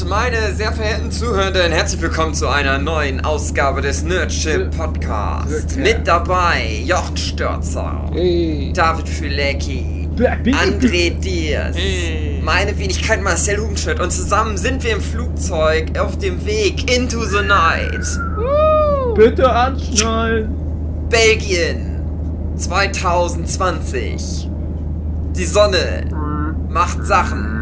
Und meine sehr verehrten Zuhörenden, herzlich willkommen zu einer neuen Ausgabe des Nerdship Podcasts. Mit dabei Jochen Störzer, Hey. David Fülecki, André Diers, Hey. meine Wenigkeit Marcel Hubenschild und zusammen sind wir im Flugzeug auf dem Weg into the night. Bitte anschnallen. Belgien 2020. Die Sonne macht Sachen.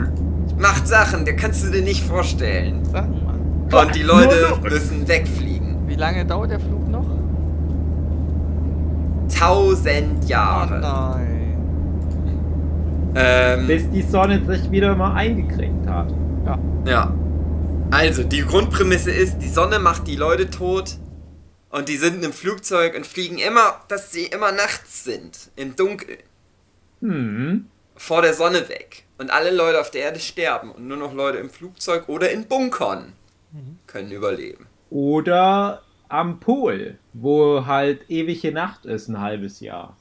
Macht Sachen, da kannst du dir nicht vorstellen. Sag mal. Und die Leute müssen wegfliegen. Wie lange dauert der Flug noch? Tausend Oh Jahre. nein. Ähm, Bis die Sonne sich wieder mal eingekriegt hat. Ja. ja. Also, die Grundprämisse ist, die Sonne macht die Leute tot. Und die sind im Flugzeug und fliegen immer, dass sie immer nachts sind. Im Dunkeln. Hm. Vor der Sonne weg. Und alle Leute auf der Erde sterben. Und nur noch Leute im Flugzeug oder in Bunkern können überleben. Oder am Pol, wo halt ewige Nacht ist, ein halbes Jahr.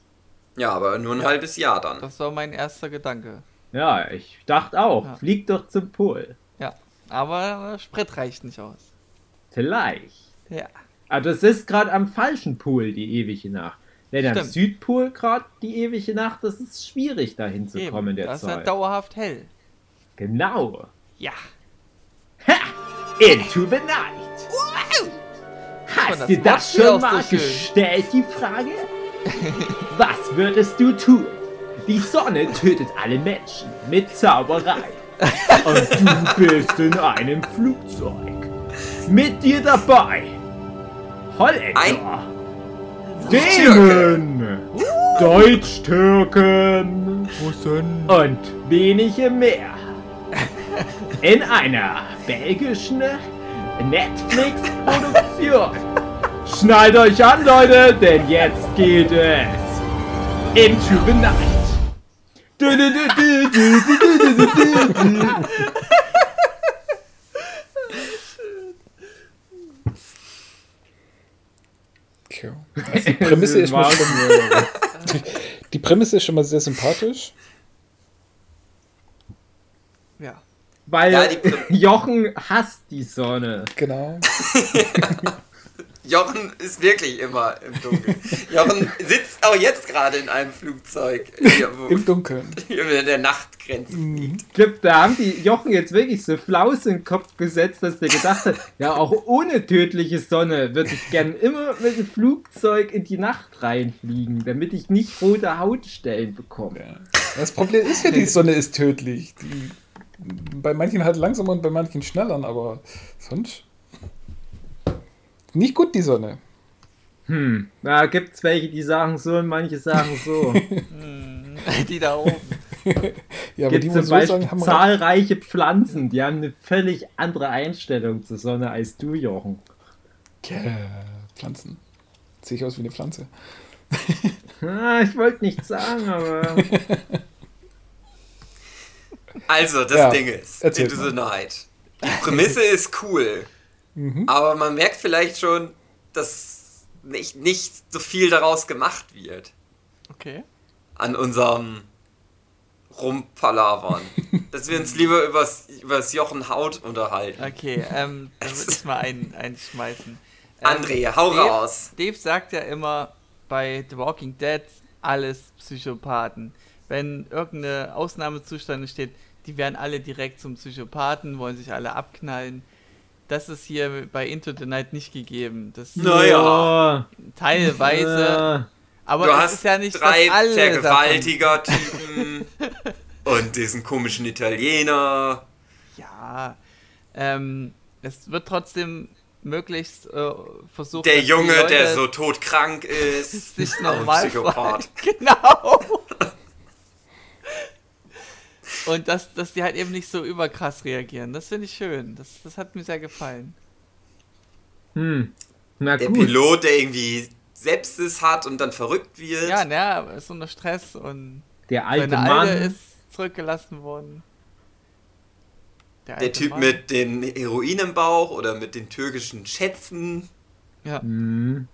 Ja, aber nur ein halbes Jahr dann. Das war mein erster Gedanke. Ja, ich dachte auch, Ja. flieg doch zum Pol. Ja. Aber Sprit reicht nicht aus. Vielleicht. Ja. Aber das ist gerade am falschen Pol, die ewige Nacht. Denn am Stimmt. Südpol gerade die ewige Nacht, das ist schwierig dahin zu kommen in der das ist ja Zeit. dauerhaft hell. Genau. Ja. Ha! Into the night. Hast das du das schon so mal schön. gestellt, die Frage? Was würdest du tun? Die Sonne tötet alle Menschen mit Zauberei. Und du bist in einem Flugzeug. Mit dir dabei. Holländer. Ein Dänen. Deutsch-Türken. Russen. Und wenige mehr. In einer belgischen Netflix-Produktion. Schnallt euch an, Leute, denn jetzt geht es into the night. Tja. Also die Prämisse ist mal schon, die Prämisse ist schon mal sehr sympathisch. Ja. Weil Ja, Jochen hasst die Sonne. Genau. Jochen ist wirklich immer im Dunkeln. Jochen sitzt auch jetzt gerade in einem Flugzeug, Im Dunkeln. hier in der Nachtgrenze. Ich glaube, da haben die Jochen jetzt wirklich so Flaus in den Kopf gesetzt, dass der gedacht hat, ja, auch ohne tödliche Sonne würde ich gern immer mit dem Flugzeug in die Nacht reinfliegen, damit ich nicht rote Hautstellen bekomme. Ja. Das Problem ist ja, die Sonne ist tödlich. Die, bei manchen halt langsamer und bei manchen schneller, aber sonst nicht gut die Sonne. Hm, da gibt's welche, die sagen so und manche sagen so. Die da oben. Ja, aber Gibt zum so Beispiel sagen, haben halt- zahlreiche Pflanzen, die haben eine völlig andere Einstellung zur Sonne als du, Jochen. Ja, Pflanzen. Sehe ich aus wie eine Pflanze. Ah, ich wollte nichts sagen, aber Also, das Ja, Ding ist, mal. the Night. Die Prämisse ist cool, Mhm. aber man merkt vielleicht schon, dass nicht, nicht so viel daraus gemacht wird Okay. an unserem Rumpalavern. dass wir uns lieber übers, übers Jochen Haut unterhalten. Okay, ähm, dann würde ich mal ein, einschmeißen. Ähm, André, hau Dave, raus. Dave sagt ja immer bei The Walking Dead alles Psychopathen. Wenn irgendeine Ausnahmezustand steht, die werden alle direkt zum Psychopathen, wollen sich alle abknallen. Das ist hier bei Into the Night nicht gegeben. Das Naja. teilweise. Aber du hast ist ja nicht, drei dass alle Vergewaltiger-Typen und diesen komischen Italiener. Ja. Ähm, es wird trotzdem möglichst äh, versucht, Der Junge, Leute der so todkrank ist. sich Ein normal Psychopath. Genau. Und dass, dass die halt eben nicht so überkrass reagieren. Das finde ich schön. Das, das hat mir sehr gefallen. hm. Na Der gut. Pilot, der irgendwie Sepsis hat und dann verrückt wird. Ja, naja, ist unter Stress und Der alte seine Mann. Alte ist zurückgelassen worden. der alte Typ Mann. mit den Heroin im Bauch oder mit den türkischen Schätzen. Ja. Hm.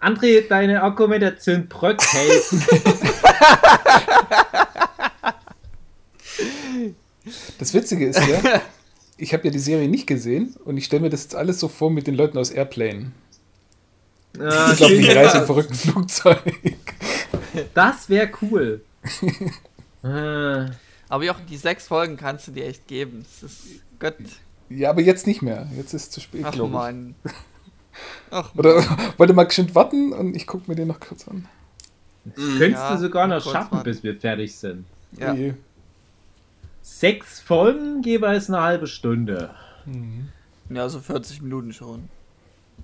André, deine Argumentation bröckelt. Das Witzige ist ja, ich habe ja die Serie nicht gesehen und ich stelle mir das jetzt alles so vor mit den Leuten aus Airplane. Ah, Ich glaube, die reisen im verrückten Flugzeug. Das wäre cool. äh, Aber Jochen, die sechs Folgen kannst du dir echt geben. Das ist Gott. Ja, aber jetzt nicht mehr. Jetzt ist es zu spät, Ach glaube ich. Mann. Ach Oder wollte mal geschwind warten und ich gucke mir den noch kurz an. könntest Ja, du sogar noch schaffen, warten. bis wir fertig sind. Ja. Oje. Sechs Folgen jeweils eine halbe Stunde. Ja, so 40 Minuten schon.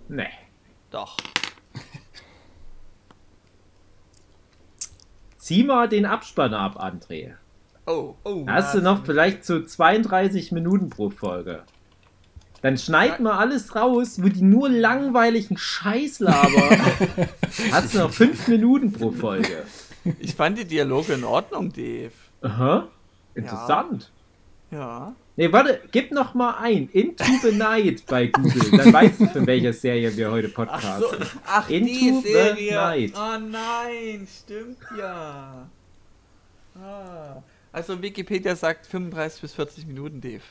Nee. Doch. Zieh mal den Abspann ab, André. Oh, oh. Da hast du noch vielleicht so 32 Minuten pro Folge. Dann schneid mal alles raus, wo die nur langweiligen Scheiß labern. hast du noch 5 Minuten pro Folge. Ich fand die Dialoge in Ordnung, Dave. Aha. Interessant. Ja. Nee, warte, gib noch mal ein. Into the Night bei Google. Dann weißt du, von welcher Serie wir heute podcasten. ach Into the Night. Oh nein, stimmt ja. Ah. Also Wikipedia sagt 35 bis 40 Minuten, Dave.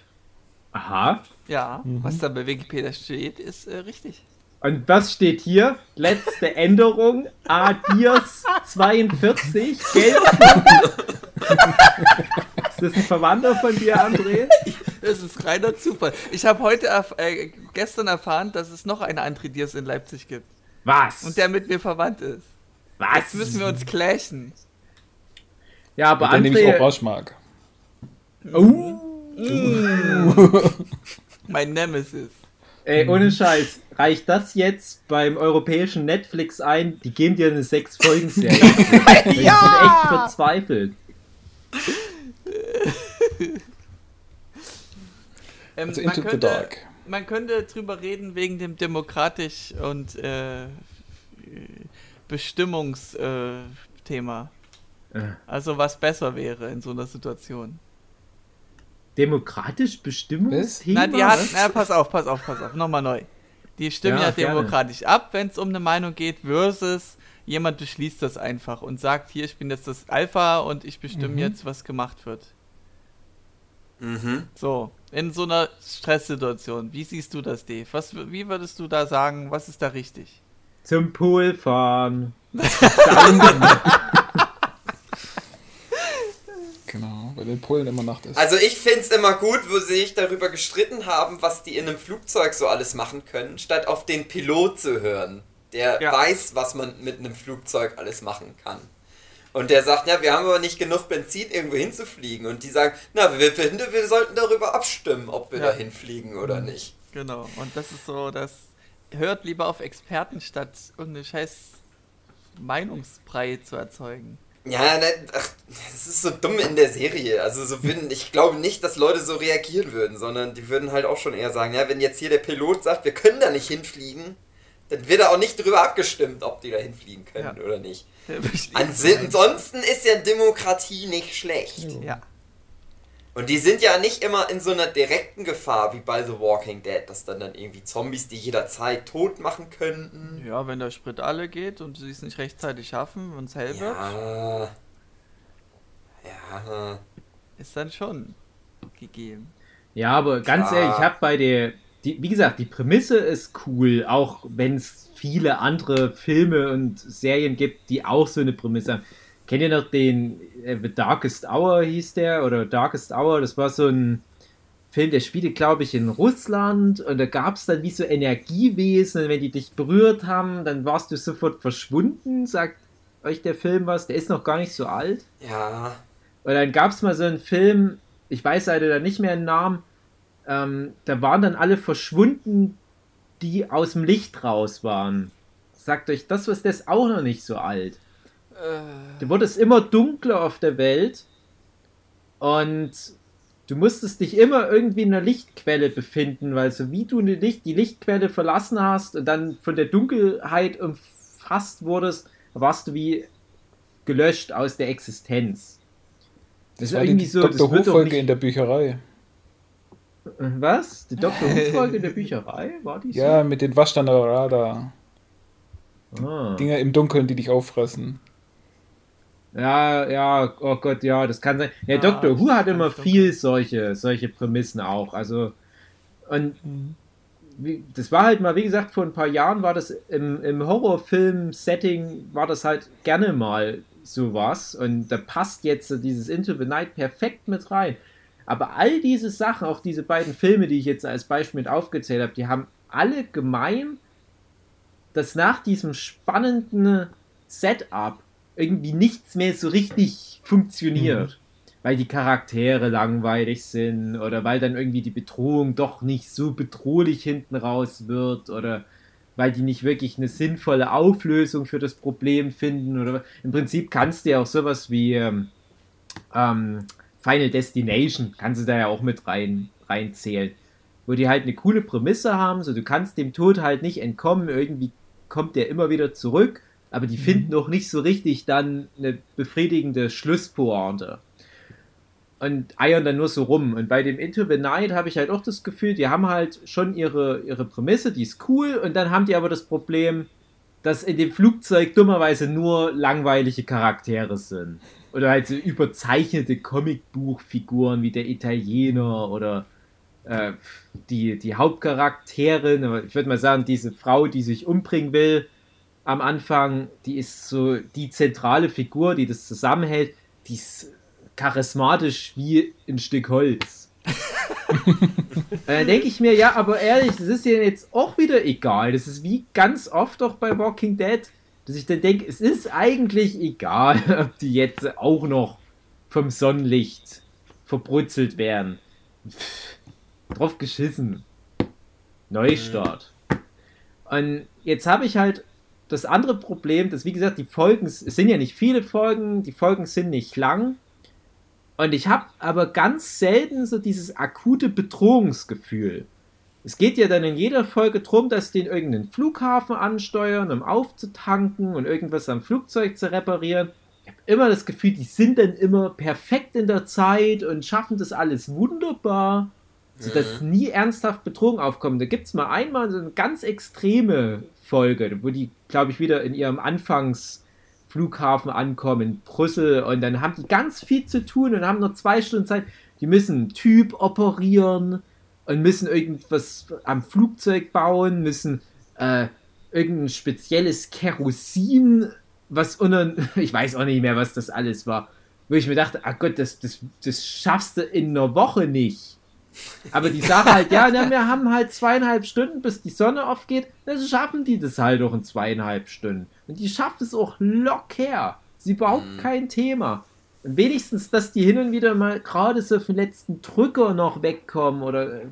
Aha. Ja, was da bei Wikipedia steht, ist äh, richtig. Und was steht hier? Letzte Änderung. Adios 42. Geld. Ist das ein Verwandter von dir, André? Das ist reiner Zufall. Ich habe heute erf äh, gestern erfahren, dass es noch eine andere Diers in Leipzig gibt. Was? Und der mit mir verwandt ist. was? Jetzt müssen wir uns clashen. Ja, aber Der nämlich André. Orange mag. Oh. Mein Nemesis. Ey, ohne Scheiß. Reicht das jetzt beim europäischen Netflix ein? Die geben dir eine 6-Folgen-Serie. ja! Die sind echt verzweifelt. Ähm, Also man Into the könnte- Dark. Man könnte drüber reden wegen dem demokratisch und äh, Bestimmungsthema. Äh. Äh. Also was besser wäre in so einer Situation. Demokratisch Bestimmungsthema? Na, die hat, Was? na, pass auf, pass auf, pass auf, nochmal neu. Die stimmen Ja, ja, gerne. demokratisch ab, wenn es um eine Meinung geht, versus jemand beschließt das einfach und sagt, hier, ich bin jetzt das Alpha und ich bestimme jetzt, was gemacht wird. Mhm. So, in so einer Stresssituation, wie siehst du das, Dave? Was, wie würdest du da sagen, was ist da richtig? Zum Pool fahren. Genau, weil in Polen immer Nacht ist. Also ich find's immer gut, wo sie sich darüber gestritten haben, was die in einem Flugzeug so alles machen können, statt auf den Pilot zu hören, der Ja. weiß, was man mit einem Flugzeug alles machen kann. Und der sagt, ja, wir haben aber nicht genug Benzin, irgendwo hinzufliegen. Und die sagen, na, wir finden, wir sollten darüber abstimmen, ob wir Ja. da hinfliegen oder nicht. Genau, und das ist so, das hört lieber auf Experten, statt irgendeine scheiß Meinungsbrei zu erzeugen. Ja, ne, ach, das ist so dumm in der Serie. Also so würden, ich glaube nicht, dass Leute so reagieren würden, sondern die würden halt auch schon eher sagen, ja, wenn jetzt hier der Pilot sagt, wir können da nicht hinfliegen, dann wird da auch nicht drüber abgestimmt, ob die da hinfliegen können Ja. oder nicht. Einfach. Ansonsten ist ja Demokratie nicht schlecht. Ja, Und die sind ja nicht immer in so einer direkten Gefahr wie bei The Walking Dead, dass dann dann irgendwie Zombies die jederzeit tot machen könnten. ja, wenn der Sprit alle geht und sie es nicht rechtzeitig schaffen und es hell wird, Ja. Ja. ist dann schon gegeben. Ja, aber ganz Klar. ehrlich, ich habe bei der, die, wie gesagt, die Prämisse ist cool, auch wenn es viele andere Filme und Serien gibt, die auch so eine Prämisse haben. Kennt ihr noch den äh, The Darkest Hour hieß der oder Darkest Hour? Das war so ein Film, der spielte, glaube ich, in Russland und da gab es dann wie so Energiewesen und wenn die dich berührt haben, dann warst du sofort verschwunden. Sagt euch der Film was? Der ist noch gar nicht so alt. Ja. Und dann gab es mal so einen Film, ich weiß leider nicht mehr den Namen, ähm, da waren dann alle verschwunden, die aus dem Licht raus waren. Sagt euch, das was das ist auch noch nicht so alt. Äh, Da wurde es immer dunkler auf der Welt und du musstest dich immer irgendwie in einer Lichtquelle befinden, weil so wie du eine Licht, die Lichtquelle verlassen hast und dann von der Dunkelheit umfasst wurdest, warst du wie gelöscht aus der Existenz. Das ist war irgendwie die so, Dr. das Who-Folge in der Bücherei. Was? Die Dr. Who-Folge der Bücherei? War die so? Ja, mit den Waschstandarada. Ah. Dinger im Dunkeln, die dich auffressen. Ja, ja, oh Gott, ja, das kann sein. Ja, Ja, Dr. Who hat immer viel solche, solche Prämissen auch. Also, Und wie, das war halt mal, wie gesagt, vor ein paar Jahren war das im, im Horrorfilm-Setting, war das halt gerne mal sowas. Und da passt jetzt dieses Into the Night perfekt mit rein. Aber all diese Sachen, auch diese beiden Filme, die ich jetzt als Beispiel mit aufgezählt habe, die haben alle gemein, dass nach diesem spannenden Setup irgendwie nichts mehr so richtig funktioniert. Mhm. Weil die Charaktere langweilig sind oder weil dann irgendwie die Bedrohung doch nicht so bedrohlich hinten raus wird oder weil die nicht wirklich eine sinnvolle Auflösung für das Problem finden oder im Prinzip kannst du ja auch sowas wie ähm, ähm, Final Destination, kannst du da ja auch mit rein, reinzählen, wo die halt eine coole Prämisse haben, so du kannst dem Tod halt nicht entkommen, irgendwie kommt der immer wieder zurück, aber die mhm. finden noch nicht so richtig dann eine befriedigende Schlusspointe und eiern dann nur so rum. Und bei dem Into the Night habe ich halt auch das Gefühl, die haben halt schon ihre, ihre Prämisse, die ist cool, und dann haben die aber das Problem, dass in dem Flugzeug dummerweise nur langweilige Charaktere sind. Oder halt so überzeichnete Comicbuchfiguren wie der Italiener oder äh, die, die Hauptcharakterin, ich würde mal sagen, diese Frau, die sich umbringen will am Anfang, die ist so die zentrale Figur, die das zusammenhält. Die ist charismatisch wie ein Stück Holz. dann denke ich mir, ja, aber ehrlich, das ist ja jetzt auch wieder egal. Das ist wie ganz oft auch bei Walking Dead, dass ich dann denke, es ist eigentlich egal, ob die jetzt auch noch vom Sonnenlicht verbrutzelt werden. Pff, drauf geschissen. Neustart. Und jetzt habe ich halt das andere Problem, dass wie gesagt, die Folgen, es sind ja nicht viele Folgen, die Folgen sind nicht lang. Und ich habe aber ganz selten so dieses akute Bedrohungsgefühl. Es geht ja dann in jeder Folge darum, dass die in irgendeinen Flughafen ansteuern, um aufzutanken und irgendwas am Flugzeug zu reparieren. Ich habe immer das Gefühl, die sind dann immer perfekt in der Zeit und schaffen das alles wunderbar, sodass mhm. nie ernsthaft Bedrohung aufkommt. Da gibt es mal einmal so eine ganz extreme Folge, wo die, glaube ich, wieder in ihrem Anfangs- Flughafen ankommen, in Brüssel und dann haben die ganz viel zu tun und haben nur zwei Stunden Zeit. Die müssen einen Typ operieren und müssen irgendwas am Flugzeug bauen, müssen äh, irgendein spezielles Kerosin, was unter, ich weiß auch nicht mehr, was das alles war, wo ich mir dachte, ach Gott, das, das, das schaffst du in einer Woche nicht. Aber die Sache halt, ja, na, wir haben halt zweieinhalb Stunden, bis die Sonne aufgeht, dann schaffen die das halt auch in zweieinhalb Stunden. Und die schaffen es auch locker. Sie überhaupt mhm. kein Thema. Und wenigstens, dass die hin und wieder mal gerade so für den letzten Drücker noch wegkommen oder äh,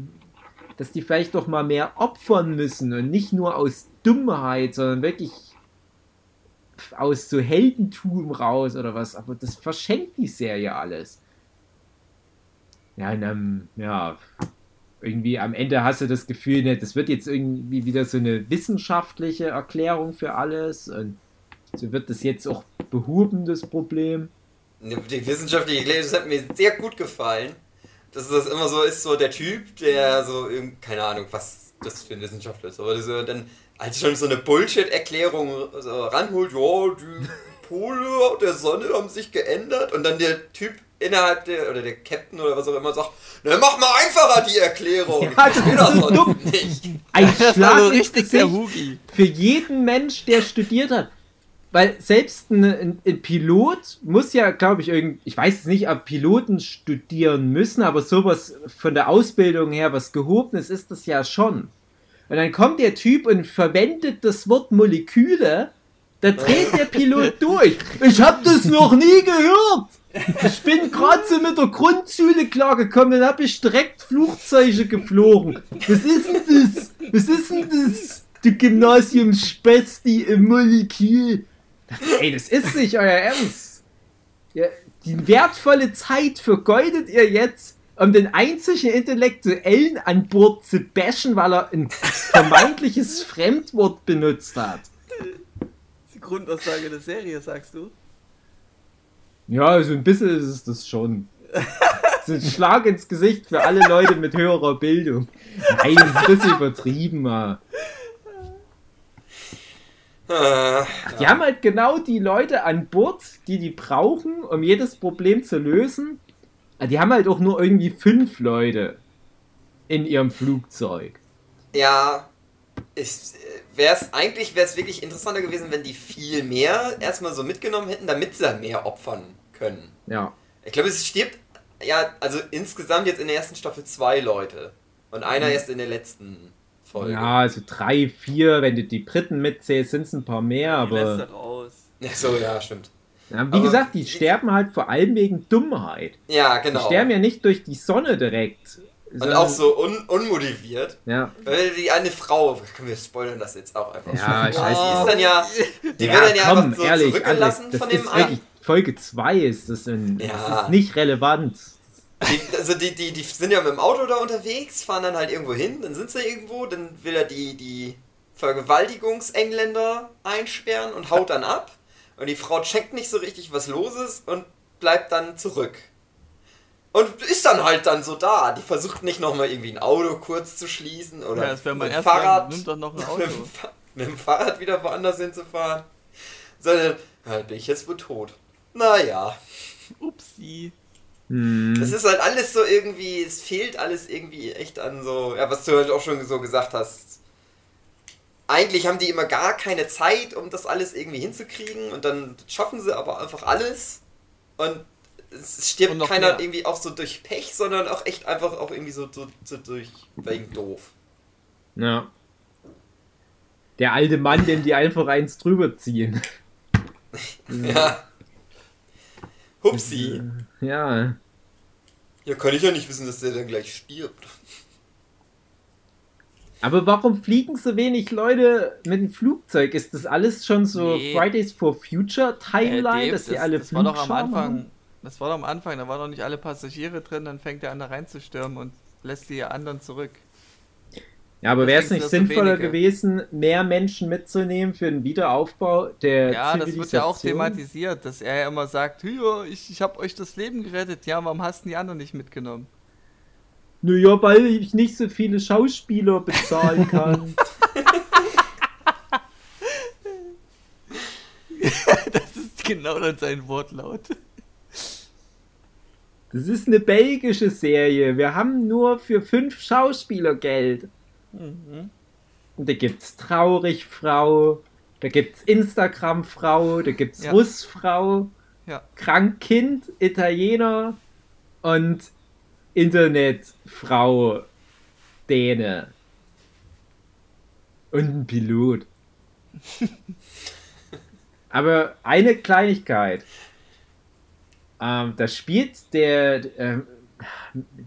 dass die vielleicht doch mal mehr opfern müssen und nicht nur aus Dummheit, sondern wirklich aus so Heldentum raus oder was. Aber das verschenkt die Serie alles ja, in einem, ja, irgendwie am Ende hast du das Gefühl, ne, das wird jetzt irgendwie wieder so eine wissenschaftliche Erklärung für alles und so wird das jetzt auch behoben, das Problem. Die wissenschaftliche Erklärung, das hat mir sehr gut gefallen. Dass das immer so ist, so der Typ, der so, keine Ahnung, was das für ein Wissenschaftler ist, aber so dann als schon so eine Bullshit-Erklärung so ranholt, ja, die Pole der Sonne haben sich geändert und dann der Typ innerhalb der, oder der Captain oder was auch immer sagt, ne, mach mal einfacher die Erklärung. Ja, das ist das so dumm. Nicht. Ein das Schlag so richtig der für jeden Mensch, der studiert hat. Weil selbst ein, ein, ein Pilot muss ja, glaube ich, irgend, ich weiß nicht, ob Piloten studieren müssen, aber sowas von der Ausbildung her, was gehobenes ist das ja schon. Und dann kommt der Typ und verwendet das Wort Moleküle, da dreht der Pilot durch. Ich hab das noch nie gehört. Ich bin gerade so mit der Grundschule klargekommen, dann habe ich direkt Flugzeuge geflogen. Was ist denn das? Was ist denn das? Du Gymnasium-Spesti im Molekül. Ey, das ist nicht euer Ernst. Ja, die wertvolle Zeit vergeudet ihr jetzt, um den einzigen Intellektuellen an Bord zu bashen, weil er ein vermeintliches Fremdwort benutzt hat. Die Grundaussage der Serie, sagst du? Ja, so also ein bisschen ist es das schon. So ein Schlag ins Gesicht für alle Leute mit höherer Bildung. Nein, das ist ein bisschen übertrieben. Ach, die haben halt genau die Leute an Bord, die die brauchen, um jedes Problem zu lösen. Die haben halt auch nur irgendwie fünf Leute in ihrem Flugzeug. Ja, wäre es eigentlich wäre es wirklich interessanter gewesen, wenn die viel mehr erstmal so mitgenommen hätten, damit sie mehr opfern können. Ja. Ich glaube, es stirbt ja, also insgesamt jetzt in der ersten Staffel zwei Leute und einer Mhm. erst in der letzten Folge. Ja, also drei, vier, wenn du die Briten mitzählst, sind es ein paar mehr, Die aber er raus. Ja, so, ja, stimmt. ja, wie aber- gesagt, die sterben halt vor allem wegen Dummheit. Ja, Die genau. sterben ja nicht durch die Sonne direkt. und auch so un unmotiviert. Ja, Weil die eine Frau, können wir spoilern das jetzt auch einfach. Ja, Die scheiße. ist dann ja, die ja wird dann ja komm, einfach so ehrlich, zurückgelassen Alex, das von ist dem einen. wirklich, Folge 2 ist das, ein, Ja. das ist nicht relevant. Die, also die, die, die sind ja mit dem Auto da unterwegs, fahren dann halt irgendwo hin, dann sind sie irgendwo, dann will er die, die Vergewaltigungsengländer einsperren und haut dann ab. Und die Frau checkt nicht so richtig, was los ist und bleibt dann zurück. Und ist dann halt dann so da. Die versucht nicht nochmal irgendwie ein Auto kurz zu schließen oder Ja, das mein mit Fahrrad, Gedanke, nimm doch noch ein Auto. mit dem Fahrrad wieder woanders hinzufahren. Sondern, halt bin ich jetzt wohl tot. Naja. Upsi. Hm. Das ist halt alles so irgendwie, es fehlt alles irgendwie echt an so, ja, was du halt auch schon so gesagt hast. Eigentlich haben die immer gar keine Zeit, um das alles irgendwie hinzukriegen und dann schaffen sie aber einfach alles und es stirbt Und keiner mehr. irgendwie auch so durch Pech, sondern auch echt einfach auch irgendwie so, so, so durch wegen doof. Ja. Der alte Mann, dem die einfach eins drüber ziehen. Ja. Hupsi. Ja. Ja, kann ich ja nicht wissen, dass der dann gleich stirbt. Aber warum fliegen so wenig Leute mit dem Flugzeug? Ist das alles schon so Nee. Fridays for Future Timeline, Äh, Dave, dass die das, alle das war doch am Anfang. haben? Das war doch am Anfang, da waren noch nicht alle Passagiere drin, dann fängt der an da reinzustürmen und lässt die anderen zurück. Ja, aber wäre es nicht sinnvoller wenige. gewesen, mehr Menschen mitzunehmen für den Wiederaufbau der Ja, das wird ja auch thematisiert, dass er ja immer sagt, ich, ich hab euch das Leben gerettet. Ja, warum hast du die anderen nicht mitgenommen? Naja, weil ich nicht so viele Schauspieler bezahlen kann. Das ist genau dann sein Wortlaut. Das ist eine belgische Serie. Wir haben nur für fünf Schauspieler Geld. Mhm. Und da gibt's Traurigfrau, da gibt's Instagram-Frau, da gibt's Ja. Russfrau, Ja. Krankkind, Italiener und Internetfrau, Däne. Und ein Pilot. Aber eine Kleinigkeit. Ähm, da spielt der, ähm,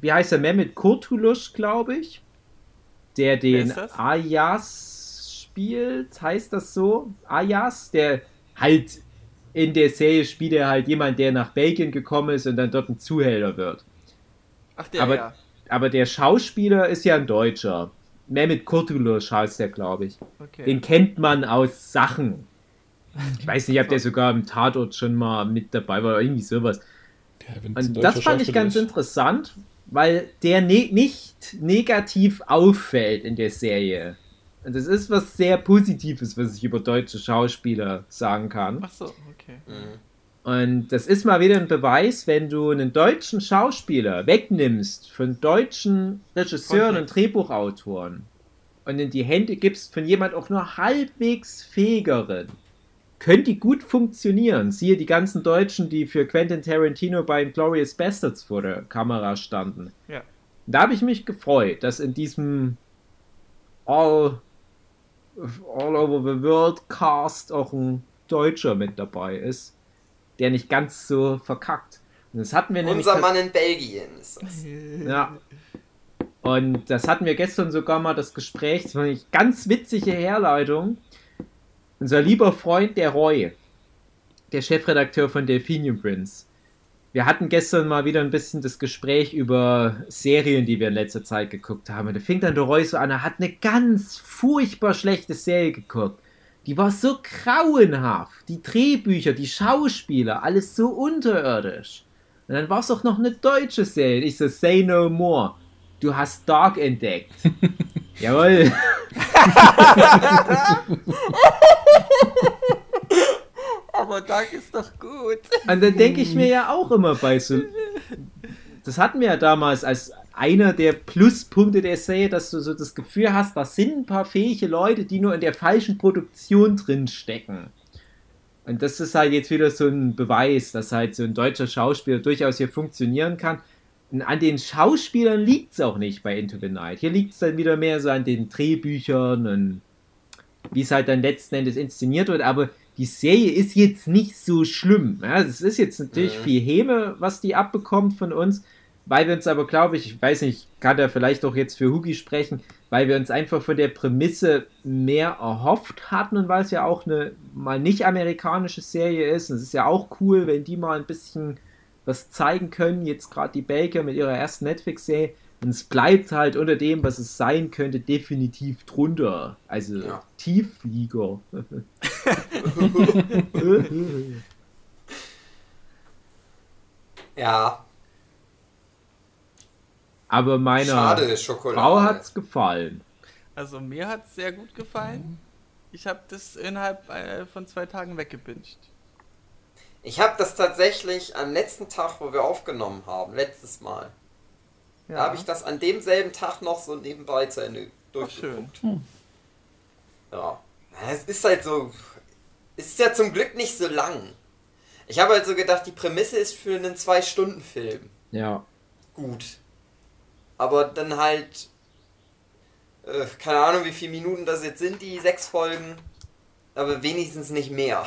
wie heißt er, Mehmet Kurtulusch, glaube ich, der den? Ayas spielt, heißt das so? Ayas, der halt in der Serie spielt er halt jemand, der nach Belgien gekommen ist und dann dort ein Zuhälter wird. Ach, der Aber- ja. Aber der Schauspieler ist ja ein Deutscher. Mehmet Kurtulusch heißt der, glaube ich. Okay. Den kennt man aus Sachen. Ich weiß nicht, ob der sogar im Tatort schon mal mit dabei war oder irgendwie sowas. Ja, Und das fand ich ganz ist. interessant, weil der ne nicht negativ auffällt in der Serie. Und das ist was sehr Positives, was ich über deutsche Schauspieler sagen kann. Ach so, okay. Mhm. Und das ist mal wieder ein Beweis, wenn du einen deutschen Schauspieler wegnimmst von deutschen Regisseuren und. Drehbuchautoren und in die Hände gibst von jemand auch nur halbwegs fähigeren, können die gut funktionieren. Siehe die ganzen Deutschen, die für Quentin Tarantino bei Glorious Bastards vor der Kamera standen. Ja. Da habe ich mich gefreut, dass in diesem All, all over the World Cast auch ein Deutscher mit dabei ist, der nicht ganz so verkackt. Und das hatten wir nämlich. Unser Mann in Belgien ist das. Ja. Und das hatten wir gestern sogar mal das Gespräch, das war eine ganz witzige Herleitung. Unser lieber Freund, der Roy, der Chefredakteur von Delphinium Prince. Wir hatten gestern mal wieder ein bisschen das Gespräch über Serien, die wir in letzter Zeit geguckt haben. Und da fing dann der Roy so an, er hat eine ganz furchtbar schlechte Serie geguckt. Die war so grauenhaft. Die Drehbücher, die Schauspieler, alles so unterirdisch. Und dann war es auch noch eine deutsche Serie. Ich so, say no more. Du hast Dark entdeckt. Jawohl. Aber Dark ist doch gut. Und dann denke ich mir ja auch immer bei so. Das hatten wir ja damals, als einer der Pluspunkte der Serie, dass du so das Gefühl hast, da sind ein paar fähige Leute, die nur in der falschen Produktion drin stecken. Und das ist halt jetzt wieder so ein Beweis, dass halt so ein deutscher Schauspieler durchaus hier funktionieren kann. An den Schauspielern liegt es auch nicht bei Into the Night. Hier liegt es dann wieder mehr so an den Drehbüchern und wie es halt dann letzten Endes inszeniert wird. Aber die Serie ist jetzt nicht so schlimm. Ja, es ist jetzt natürlich Mhm. viel Häme, was die abbekommt von uns. Weil wir uns aber, glaube ich, ich weiß nicht, kann da vielleicht auch jetzt für Hugi sprechen, weil wir uns einfach von der Prämisse mehr erhofft hatten und weil es ja auch eine mal nicht amerikanische Serie ist. Und es ist ja auch cool, wenn die mal ein bisschen was zeigen können. Jetzt gerade die Baker mit ihrer ersten Netflix-Serie. Und es bleibt halt unter dem, was es sein könnte, definitiv drunter. Also Ja. Tiefflieger. Ja, Aber meiner schade. Frau hat's gefallen. Also mir hat es sehr gut gefallen. Ich habe das innerhalb äh, von zwei Tagen weggebinged. Ich habe das tatsächlich am letzten Tag, wo wir aufgenommen haben, letztes Mal. Da habe ich das an demselben Tag noch so nebenbei zu Ende durchgeguckt. Ja. Ja, Es ist halt so. Es ist ja zum Glück nicht so lang. Ich habe halt so gedacht, die Prämisse ist für einen Zwei-Stunden-Film. Ja. Gut. Aber dann halt. Äh, keine Ahnung, wie viele Minuten das jetzt sind, die sechs Folgen. Aber wenigstens nicht mehr.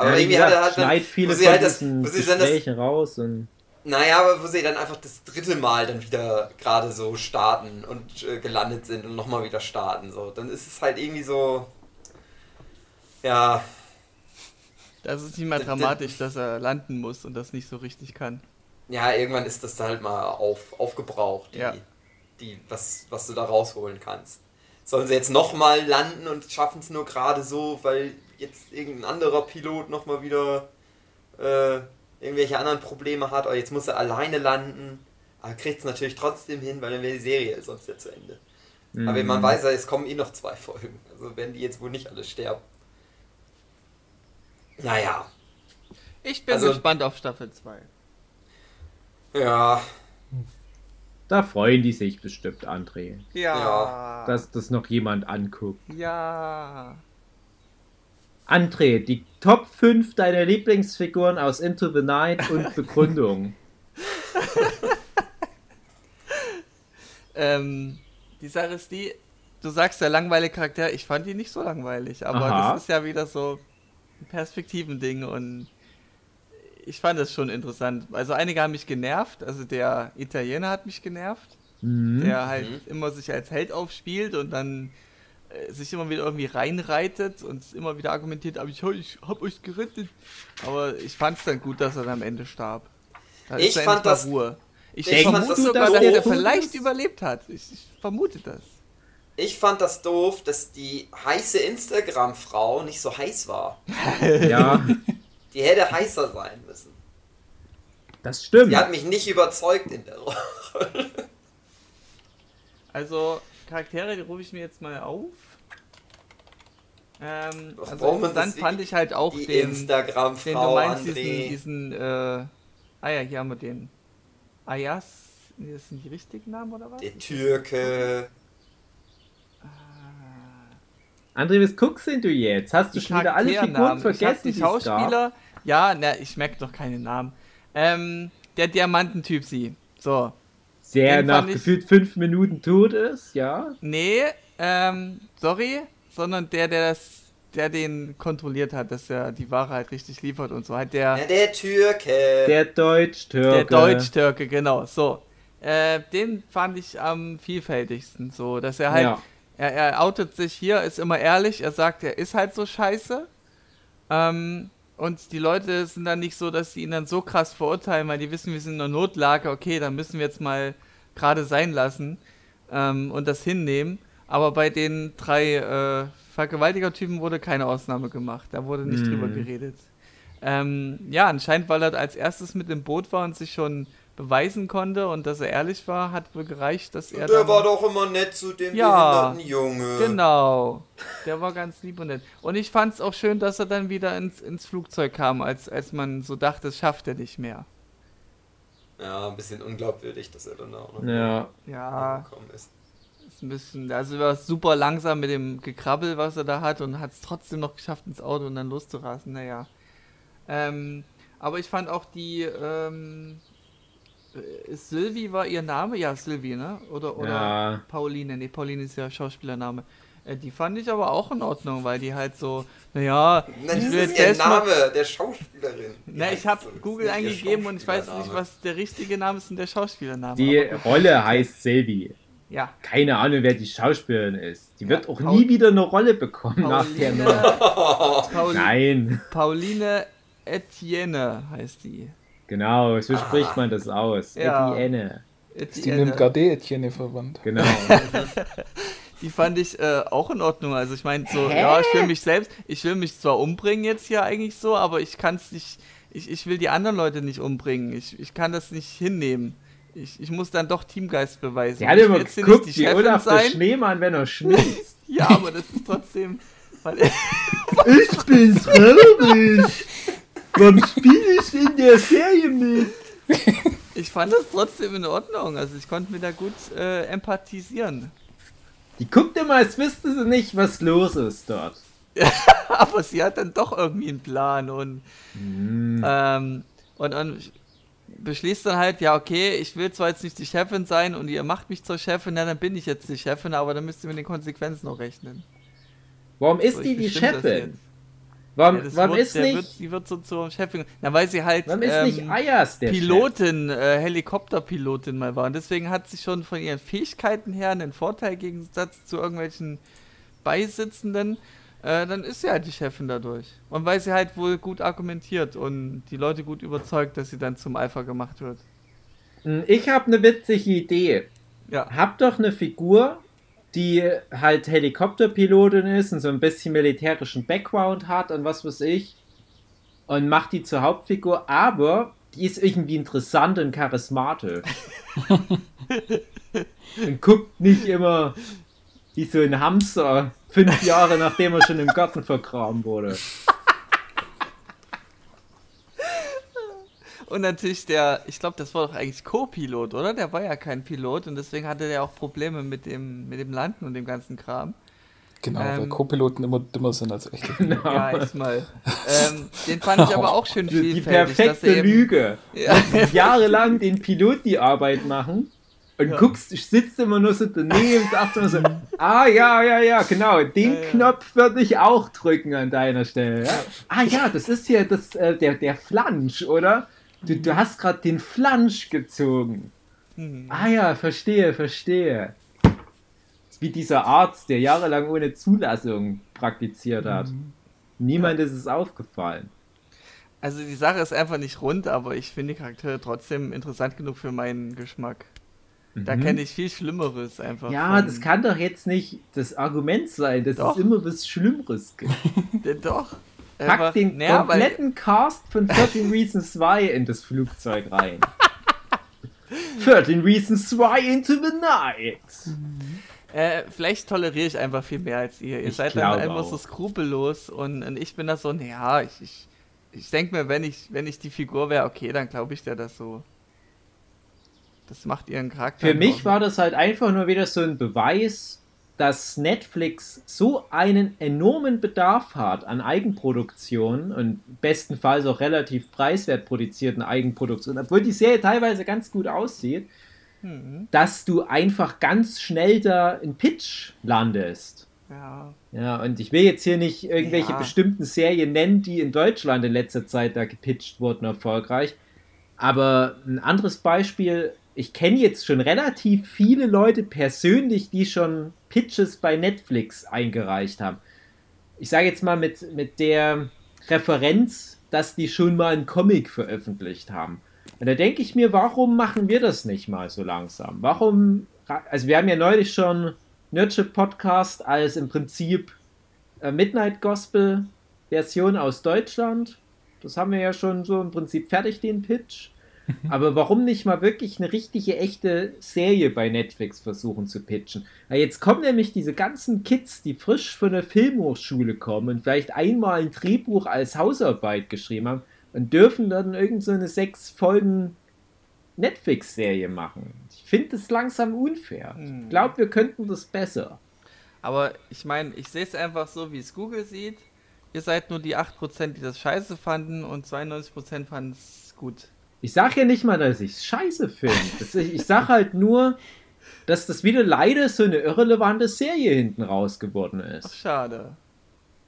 Aber ja, wie irgendwie gesagt, hat er halt dann, viele wo sie halt das, wo sie dann das raus und naja, aber wo sie dann einfach das dritte Mal dann wieder gerade so starten und äh, gelandet sind und nochmal wieder starten. So. Dann ist es halt irgendwie so. Ja, Das ist nicht mal dramatisch, dass er landen muss und das nicht so richtig kann. ja, irgendwann ist das halt mal auf, aufgebraucht, die, Ja. die, was, was du da rausholen kannst. Sollen sie jetzt nochmal landen und schaffen es nur gerade so, weil jetzt irgendein anderer Pilot nochmal wieder äh, irgendwelche anderen Probleme hat, oder jetzt muss er alleine landen. Aber kriegt es natürlich trotzdem hin, weil dann wäre die Serie sonst ja zu Ende. Aber Mhm. man weiß ja, es kommen eh noch zwei Folgen. Also werden die jetzt wohl nicht alle sterben. Naja. Ich bin Also- gespannt auf Staffel 2. Ja. da freuen die sich bestimmt, André, Ja. dass das noch jemand anguckt. Ja. André, die Top 5 deiner Lieblingsfiguren aus Into the Night und Begründung. Ähm, die Sache ist die, du sagst ja langweilige Charakter, ich fand die nicht so langweilig, aber Aha. das ist ja wieder so ein Perspektivending und ich fand das schon interessant. Also einige haben mich genervt, also der Italiener hat mich genervt, Mhm. der halt Mhm. immer sich als Held aufspielt und dann sich immer wieder irgendwie reinreitet und immer wieder argumentiert, aber ich, ich hab euch gerettet. Aber ich fand es dann gut, dass er dann am Ende starb. Da Ich dann fand das- Ruhe. Ich, ich fand vermute das sogar, so dass er doof. vielleicht überlebt hat. Ich, ich vermute das. Ich fand das doof, dass die heiße Instagram-Frau nicht so heiß war. Ja, Die hätte heißer sein müssen. das stimmt. Die hat mich nicht überzeugt in der Rolle. Also, Charaktere, die rufe ich mir jetzt mal auf. Ähm, Doch, also dann fand ich halt auch Die den, den du Instagram-Frau, meinst, André. diesen, diesen äh, ah ja, hier haben wir den. Ayas, nee, das sind die richtigen Namen oder was? Der Türke. André, was guckst denn du jetzt? Hast du Die schon wieder alle Figuren Charakternamen. Ich hab vergessen, die? Schauspieler. Ja, na, ich merke doch keine Namen. Ähm, der Diamantentyp sie. So. Der Den nach gefühlt fünf Minuten tot ist, ja? Nee, ähm, sorry, sondern der, der das, der den kontrolliert hat, dass er die Ware halt richtig liefert und so. Halt der, Ja, der Türke. Der Deutsch-Türke. der Deutsch-Türke, genau, so. Äh, den fand ich am vielfältigsten, so, dass er halt, Ja. er, er outet sich hier, ist immer ehrlich, er sagt, er ist halt so scheiße. Ähm, und die Leute sind dann nicht so, dass sie ihn dann so krass verurteilen, weil die wissen, wir sind in einer Notlage, okay, dann müssen wir jetzt mal gerade sein lassen ähm, und das hinnehmen. Aber bei den drei äh, Vergewaltigertypen wurde keine Ausnahme gemacht. Da wurde nicht Mhm. drüber geredet. Ähm, ja, anscheinend, weil er als erstes mit im Boot war und sich schon beweisen konnte und dass er ehrlich war, hat wohl gereicht, dass er der dann war doch immer nett zu dem Ja, behinderten Junge. Genau. Der war ganz lieb und nett. Und ich fand es auch schön, dass er dann wieder ins, ins Flugzeug kam, als, als man so dachte, das schafft er nicht mehr. Ja, ein bisschen unglaubwürdig, dass er dann auch noch Ja. Ja, gekommen ist. ist ein bisschen, also war es super langsam mit dem Gekrabbel, was er da hat und hat es trotzdem noch geschafft, ins Auto und dann loszurasen. Naja. Ähm, aber ich fand auch die, ähm, äh, Sylvie war ihr Name? Ja, Sylvie, ne? Oder, oder Ja. Pauline, nee, Pauline ist ja Schauspielername. Äh, die fand ich aber auch in Ordnung, weil die halt so, naja, Nein, ich das ist jetzt ihr selbst mal, Name, der Schauspielerin. Na, ich habe Google eingegeben und ich weiß nicht, was der richtige Name ist und der Schauspielername. Die aber- Rolle heißt Sylvie. ja, Keine Ahnung, wer die Schauspielerin ist. Die wird Ja, auch Paul- nie wieder eine Rolle bekommen nach der Nummer. Pauline, Pauli Nein, Pauline Etienne heißt die. Genau, so spricht man das aus. Ja. Etienne. Ist die mit dem Gardet-Etienne verwandt? Genau. Die fand ich äh, auch in Ordnung. Also ich meine so, ja, ich will mich selbst, ich will mich zwar umbringen jetzt hier eigentlich so, aber ich kann es nicht, ich, ich will die anderen Leute nicht umbringen. Ich, ich kann das nicht hinnehmen. Ich, ich muss dann doch Teamgeist beweisen. Der hat Ich immer will jetzt geguckt, nicht die Chefin Olaf der sein. Schneemann, wenn er schmilzt. Ja, aber das ist trotzdem. Weil, Ich bin traurig. Warum spiele ich in der Serie mit? ich fand das trotzdem in Ordnung. Also ich konnte mir da gut äh, empathisieren. Die guckt immer, als wüsste sie nicht, was los ist dort. aber sie hat dann doch irgendwie einen Plan und Hm. Ähm, und dann beschließt dann halt, ja, okay, ich will zwar jetzt nicht die Chefin sein und ihr macht mich zur Chefin, na, dann bin ich jetzt die Chefin, aber dann müsst ihr mit den Konsequenzen noch rechnen. Warum ist So, die die Chefin? Warum, Ja, warum wird, ist nicht, Wird, die wird so zur Chefin. Na, weil sie halt warum ist ähm, nicht Ayas der Pilotin, äh, Helikopterpilotin mal war. Und deswegen hat sie schon von ihren Fähigkeiten her einen Vorteil im Gegensatz zu irgendwelchen Beisitzenden. Äh, dann ist sie halt die Chefin dadurch. Und weil sie halt wohl gut argumentiert und die Leute gut überzeugt, dass sie dann zum Alpha gemacht wird. Hm, Ich habe eine witzige Idee. Ja. Hab doch eine Figur, die halt Helikopterpilotin ist und so ein bisschen militärischen Background hat und was weiß ich. Und macht die zur Hauptfigur, aber die ist irgendwie interessant und charismatisch. und guckt nicht immer wie so ein Hamster fünf Jahre nachdem er schon im Garten vergraben wurde. Und natürlich der, ich glaube, das war doch eigentlich Co-Pilot, oder? Der war ja kein Pilot und deswegen hatte der auch Probleme mit dem, mit dem Landen und dem ganzen Kram. Genau, weil Ähm. Co-Piloten immer dümmer sind als echte. Genau. Ja, echt mal. ähm, den fand ich aber auch schön Die, die vielfältig. dass perfekte er eben- Lüge. Ja, jahrelang den Pilot die Arbeit machen und Ja. guckst, sitzt immer nur so daneben und sagst immer so, ah ja, ja, ja, genau, den Ja, ja. Knopf würde ich auch drücken an deiner Stelle. Ja? Ah ja, das ist ja das, äh, der, der Flansch, oder? Du, du hast gerade den Flansch gezogen. Hm. Ah ja, verstehe, verstehe. Wie dieser Arzt, der jahrelang ohne Zulassung praktiziert hat. Niemand ist es aufgefallen. Also die Sache ist einfach nicht rund, aber ich finde die Charaktere trotzdem interessant genug für meinen Geschmack. Da Mhm. kenne ich viel Schlimmeres einfach. Ja, von- das kann doch jetzt nicht das Argument sein, dass Doch. es immer was Schlimmeres gibt. Ja, doch. Pack den naja, kompletten Cast von 13 Reasons 2 in das Flugzeug rein. 13 Reasons 2 into the night. Äh, vielleicht toleriere ich einfach viel mehr als ihr. Ihr Ich seid dann einfach so auch. skrupellos und, und ich bin da so, naja, ich, ich, ich denke mir, wenn ich, wenn ich die Figur wäre, okay, dann glaube ich dir das so. Das macht ihren Charakter. Für mich war das halt einfach nur wieder so ein Beweis, dass Netflix so einen enormen Bedarf hat an Eigenproduktionen und bestenfalls auch relativ preiswert produzierten Eigenproduktionen, obwohl die Serie teilweise ganz gut aussieht, Mhm. dass du einfach ganz schnell da in Pitch landest. Ja. Ja, und ich will jetzt hier nicht irgendwelche Ja. bestimmten Serien nennen, die in Deutschland in letzter Zeit da gepitcht wurden, erfolgreich. Aber ein anderes Beispiel, ich kenne jetzt schon relativ viele Leute persönlich, die schon Pitches bei Netflix eingereicht haben. Ich sage jetzt mal mit, mit der Referenz, dass die schon mal einen Comic veröffentlicht haben. Und da denke ich mir, warum machen wir das nicht mal so langsam? Warum, also wir haben ja neulich schon Nerdship Podcast als im Prinzip äh, Midnight Gospel Version aus Deutschland. Das haben wir ja schon so im Prinzip fertig, den Pitch. Aber warum nicht mal wirklich eine richtige, echte Serie bei Netflix versuchen zu pitchen? Weil jetzt kommen nämlich diese ganzen Kids, die frisch von der Filmhochschule kommen und vielleicht einmal ein Drehbuch als Hausarbeit geschrieben haben und dürfen dann irgend so eine sechs Folgen Netflix-Serie machen. Ich finde es langsam unfair. Hm. Ich glaube, wir könnten das besser. Aber ich meine, ich sehe es einfach so, wie es Google sieht. Ihr seid nur die 8%, die das scheiße fanden und 92% fanden es gut. Ich sag ja nicht mal, dass ich es scheiße finde. Ich, sag halt nur, dass das wieder leider so eine irrelevante Serie hinten raus geworden Ach, ist. schade.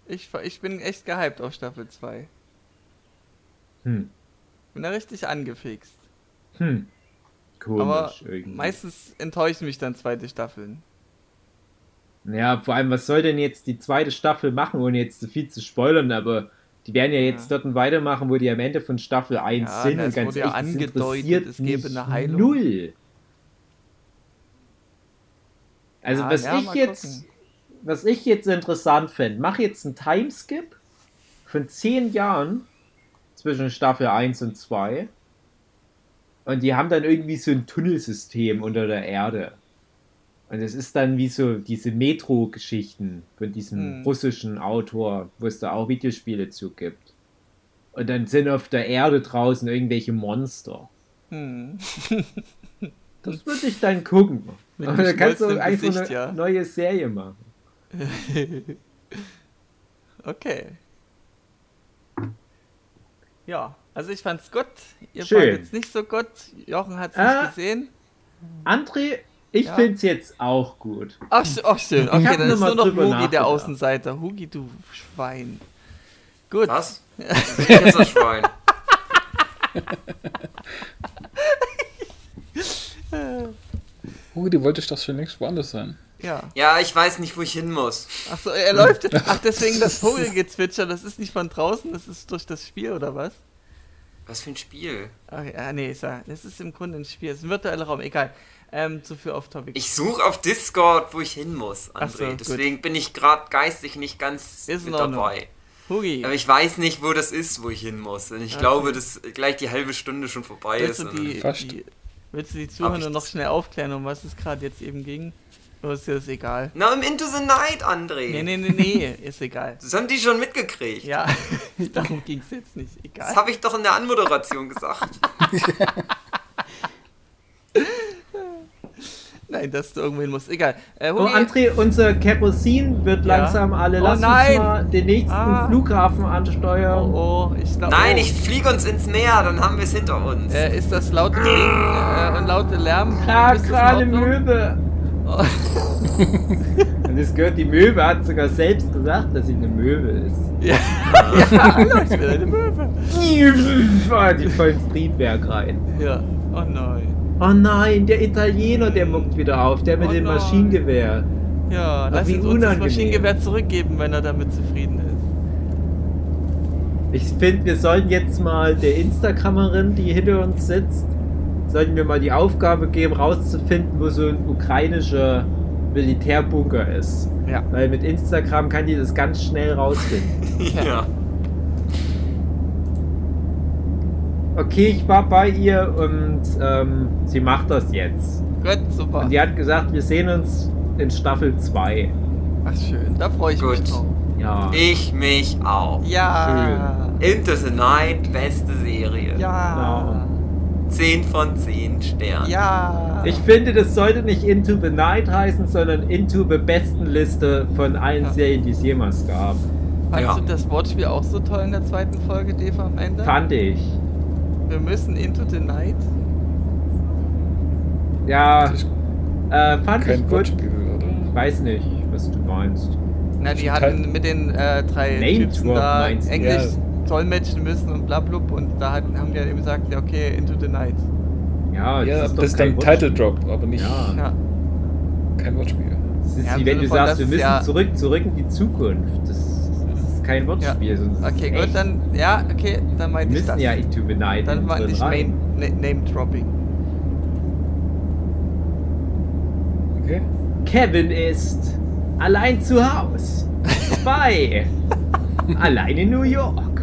Ich, ich bin echt gehypt auf Staffel 2. Hm. Bin da richtig angefixt. Hm. Komisch Aber irgendwie. meistens enttäuschen mich dann zweite Staffeln. Ja, vor allem, was soll denn jetzt die zweite Staffel machen, ohne jetzt zu viel zu spoilern, aber die werden ja jetzt Ja. dort weitermachen, wo die am Ende von Staffel 1 Ja, sind es ganz wurde ja ehrlich, das angedeutet, es gäbe eine Heilung. Null. Also Ja, was ja, ich jetzt, gucken. was ich jetzt interessant fände, mach jetzt einen Timeskip von 10 Jahren zwischen Staffel 1 und 2 und die haben dann irgendwie so ein Tunnelsystem unter der Erde. Und es ist dann wie so diese Metro-Geschichten von diesem Hm. russischen Autor, wo es da auch Videospiele zu gibt. Und dann sind auf der Erde draußen irgendwelche Monster. Hm. Das würde ich dann gucken. Mit Aber da kannst du einfach Gesicht, eine ja. neue Serie machen. Okay. Ja, also ich fand's gut. Ihr Schön. fandet es nicht so gut. Jochen hat's Ah. nicht gesehen. André, ich Ja. find's jetzt auch gut. Ach, ach schön. Ich Okay, hab dann nur ist nur noch Hugi der. Außenseiter. Hugi, du Schwein. Gut. Was? Bin ich jetzt das Schwein? Hugo, du wolltest doch schon längst woanders sein. Ja. Ja, ich weiß nicht, wo ich hin muss. Ach so, er läuft. Ach, deswegen das Vogelgezwitscher. Das ist nicht von draußen, das ist durch das Spiel, oder was? Was für ein Spiel. Ach, ja, nee, das ist im Grunde ein Spiel. Es ist ein virtueller Raum, egal. Ähm, zu viel off-topic. Ich suche auf Discord, wo ich hin muss, Ach so, André. gut. Deswegen bin ich gerade geistig nicht ganz Ist mit dabei. Hugi, Aber ich weiß nicht, wo das ist, wo ich hin muss. Und ich Okay. glaube, dass gleich die halbe Stunde schon vorbei willst ist. du und die, Fast. die, willst du die Zuhörer noch das? schnell aufklären, um was es gerade jetzt eben ging? Oder ist dir das egal? Na, im Into the Night, André. Nee, nee, nee, nee, ist egal. Das haben die schon mitgekriegt. Ja, darum ging es jetzt nicht. Das Egal. habe ich doch in der Anmoderation gesagt. Nein, dass du irgendwo hin musst. Egal. Äh, Oh, André, unser Kerosin wird Ja. langsam alle. Oh Lass nein. uns mal den nächsten Ah. Flughafen ansteuern. oh, oh, ich glaube. Nein, oh. ich fliege uns ins Meer, dann haben wir es hinter uns. Äh, ist das laute Ding äh, und laute Lärm? In gerade? Möwe. Oh. Und das gehört, die Möwe hat sogar selbst gesagt, dass sie eine Möwe ist. Ja, ja, hallo, ich bin eine Möwe. Die voll ins Triebwerk rein. Ja, oh nein. Oh nein, der Italiener, der muckt wieder auf, der mit Oh dem nein. Maschinengewehr. Ja, lass wie ihn uns das unangenehm. Maschinengewehr zurückgeben, wenn er damit zufrieden ist. Ich finde, wir sollten jetzt mal der Instagrammerin, die hinter uns sitzt, sollten wir mal die Aufgabe geben, rauszufinden, wo so ein ukrainischer Militärbunker ist. Ja. Weil mit Instagram kann die das ganz schnell rausfinden. ja. Okay, ich war bei ihr und ähm, sie macht das jetzt. Gut, super. Und die hat gesagt, wir sehen uns in Staffel 2. Ach schön, da freue ich mich Gut. drauf. Ja. Ich mich auch. Ja. Into the Night, beste Serie. Ja. 10 von 10 Sternen. Ja. Ich finde, das sollte nicht Into the Night heißen, sondern Into the besten Liste von allen Ja. Serien, die es jemals gab. Fandst Ja. du das Wortspiel auch so toll in der zweiten Folge, Deva, am Ende? Fand ich. Wir müssen Into the Night. Ja, äh, fand ich kein gut. Wortspiel, oder? Ich weiß nicht, was du meinst. Na, die hatten mit den äh, drei Name Typen da? Englisch Ja. dolmetschen müssen und blablub und da hatten, haben die halt eben gesagt, ja okay, Into the Night. Ja, Ja, das das ist dann. Title Drop, aber nicht Ja. Ja. kein Wortspiel. Das ist wie wenn du sagst, wir müssen ja- zurück, zurück in die Zukunft. Das ist kein Wortspiel. sondern das Okay, gut, echt. dann, ja, okay, dann meinte ich müssen das. ja Into the Night dann meinte ich. Name, Na- Name Dropping. Okay? Kevin ist allein zu Haus. Zwei. allein in New York.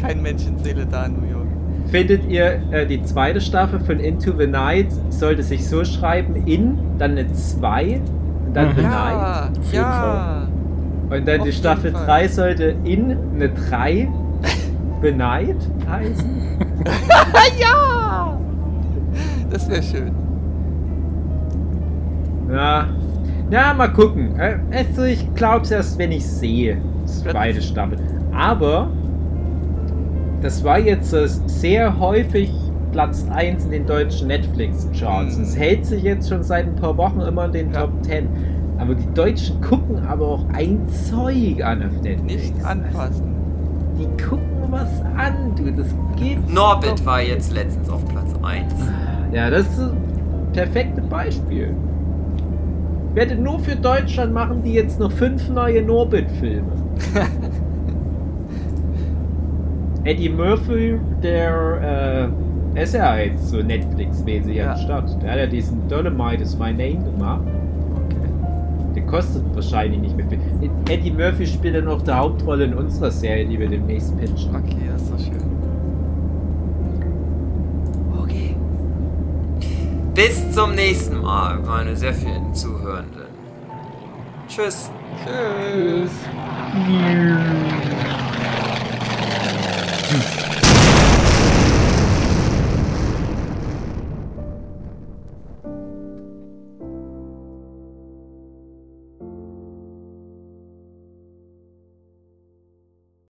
Kein Menschenseele da in New York. Findet ihr, äh, die zweite Staffel von Into the Night sollte sich so schreiben, in, dann eine 2 und dann Mhm. Ja, Auf jeden ja. Und dann auf die Staffel Fall. 3 sollte in, eine 3 The Night heißen? ja! Das wäre schön. Ja. Ja, mal gucken. Äh, Also ich glaub's erst, wenn ich sehe. Zweite Staffel. Aber das war jetzt sehr häufig Platz 1 in den deutschen Netflix-Charts. Mhm. Es hält sich jetzt schon seit ein paar Wochen immer in den Ja. Top 10. Aber die Deutschen gucken aber auch ein Zeug an auf Netflix. Nicht anfassen. Die gucken was an, du. Das geht. Norbit war jetzt letztens auf Platz 1. Ja, das ist ein perfektes Beispiel. Ich werde nur für Deutschland machen die jetzt noch fünf neue Norbit-Filme. Eddie Murphy, der äh, ist ja jetzt so Netflix-mäßig Ja. am Start. Der hat ja diesen Dolomite is My Name gemacht. Der kostet wahrscheinlich nicht mehr viel. Eddie Murphy spielt dann auch die Hauptrolle in unserer Serie, die wir demnächst pitchen. Okay, das ist doch schön. Okay. Bis zum nächsten Mal, meine sehr vielen Zuhörenden. Tschüss. Tschüss. Tschüss.